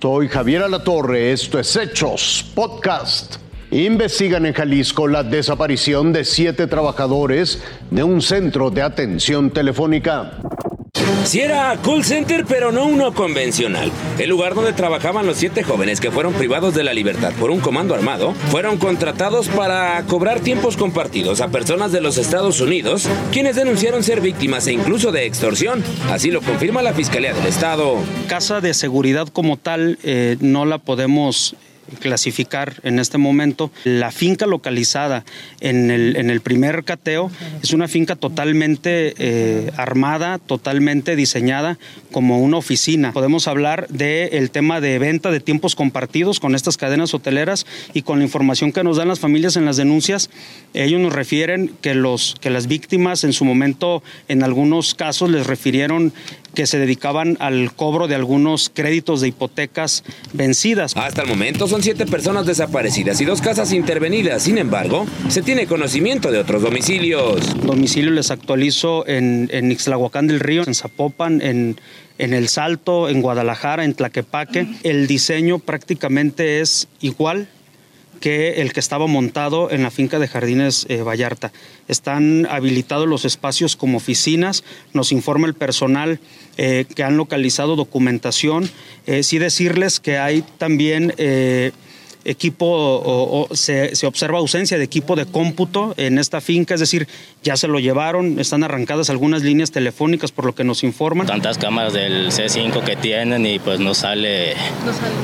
Soy Javier Alatorre, esto es Hechos Podcast. Investigan en Jalisco la desaparición de siete trabajadores de un centro de atención telefónica. Si era call center, pero no uno convencional. El lugar donde trabajaban los siete jóvenes que fueron privados de la libertad por un comando armado fueron contratados para cobrar tiempos compartidos a personas de los Estados Unidos, quienes denunciaron ser víctimas e incluso de extorsión. Así lo confirma la Fiscalía del Estado. Casa de seguridad como tal eh, no la podemos clasificar en este momento. La finca localizada en el, en el primer cateo es una finca totalmente eh, armada, totalmente diseñada como una oficina. Podemos hablar del tema de venta de tiempos compartidos con estas cadenas hoteleras y con la información que nos dan las familias en las denuncias. Ellos nos refieren que, los, que las víctimas en su momento, en algunos casos, les refirieron que se dedicaban al cobro de algunos créditos de hipotecas vencidas. Hasta el momento son siete personas desaparecidas y dos casas intervenidas. Sin embargo, se tiene conocimiento de otros domicilios. Domicilio les actualizo en, en Ixtlahuacán del Río, en Zapopan, en, en El Salto, en Guadalajara, en Tlaquepaque. El diseño prácticamente es igual que el que estaba montado en la finca de Jardines eh, Vallarta. Están habilitados los espacios como oficinas, nos informa el personal eh, que han localizado documentación. Eh, sí decirles que hay también equipo o, se, observa ausencia de equipo de cómputo en esta finca, es decir, ya se lo llevaron, están arrancadas algunas líneas telefónicas por lo que nos informan. Tantas cámaras del C5 que tienen y pues no sale,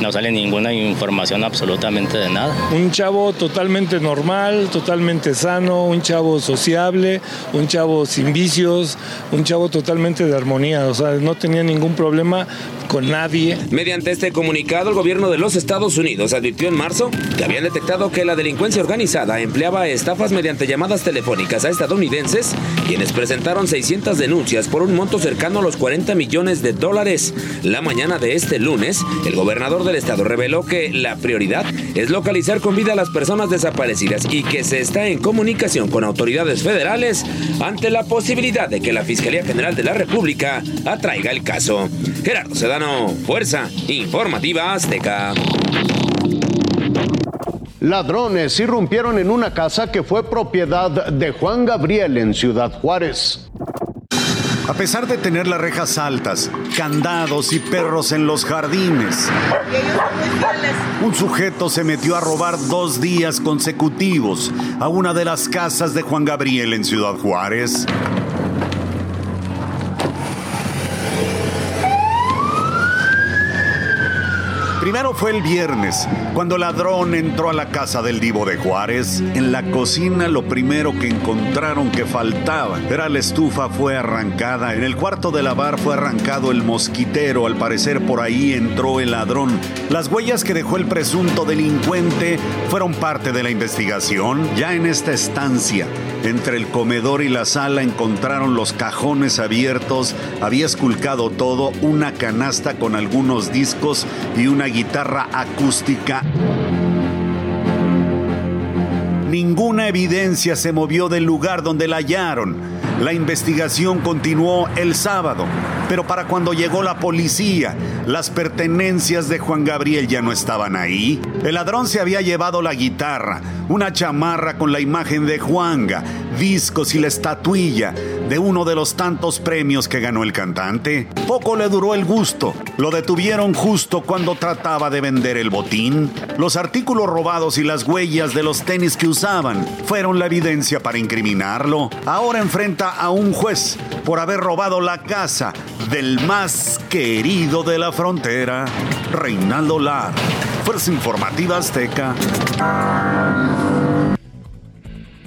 no sale, ninguna información absolutamente de nada. Un chavo totalmente normal, totalmente sano, un chavo sociable, un chavo sin vicios, un chavo totalmente de armonía, o sea, no tenía ningún problema con nadie. Mediante este comunicado, el gobierno de los Estados Unidos advirtió en marzo que habían detectado que la delincuencia organizada empleaba estafas mediante llamadas telefónicas a estadounidenses quienes presentaron 600 denuncias por un monto cercano a los 40 millones de dólares. La mañana de este lunes, el gobernador del estado reveló que la prioridad es localizar con vida a las personas desaparecidas y que se está en comunicación con autoridades federales ante la posibilidad de que la Fiscalía General de la República atraiga el caso. Gerardo Sedano, Fuerza Informativa Azteca. Ladrones irrumpieron en una casa que fue propiedad de Juan Gabriel en Ciudad Juárez. A pesar de tener las rejas altas, candados y perros en los jardines, un sujeto se metió a robar dos días consecutivos a una de las casas de Juan Gabriel en Ciudad Juárez. Primero fue el viernes, cuando ladrón entró a la casa del divo de Juárez. En la cocina lo primero que encontraron que faltaba era la estufa fue arrancada. En el cuarto de lavar fue arrancado el mosquitero. Al parecer por ahí entró el ladrón. Las huellas que dejó el presunto delincuente fueron parte de la investigación. Ya en esta estancia, entre el comedor y la sala encontraron los cajones abiertos. Había esculcado todo, una canasta con algunos discos y una guitarra acústica. Ninguna evidencia se movió del lugar donde la hallaron. La investigación continuó el sábado, pero para cuando llegó la policía, las pertenencias de Juan Gabriel ya no estaban ahí. El ladrón se había llevado la guitarra, una chamarra con la imagen de Juanga, discos y la estatuilla de uno de los tantos premios que ganó el cantante. Poco le duró el gusto. Lo detuvieron justo cuando trataba de vender el botín. Los artículos robados y las huellas de los tenis que usaban fueron la evidencia para incriminarlo. Ahora enfrenta a un juez por haber robado la casa del más querido de la frontera, Reinaldo Lar. Fuerza Informativa Azteca.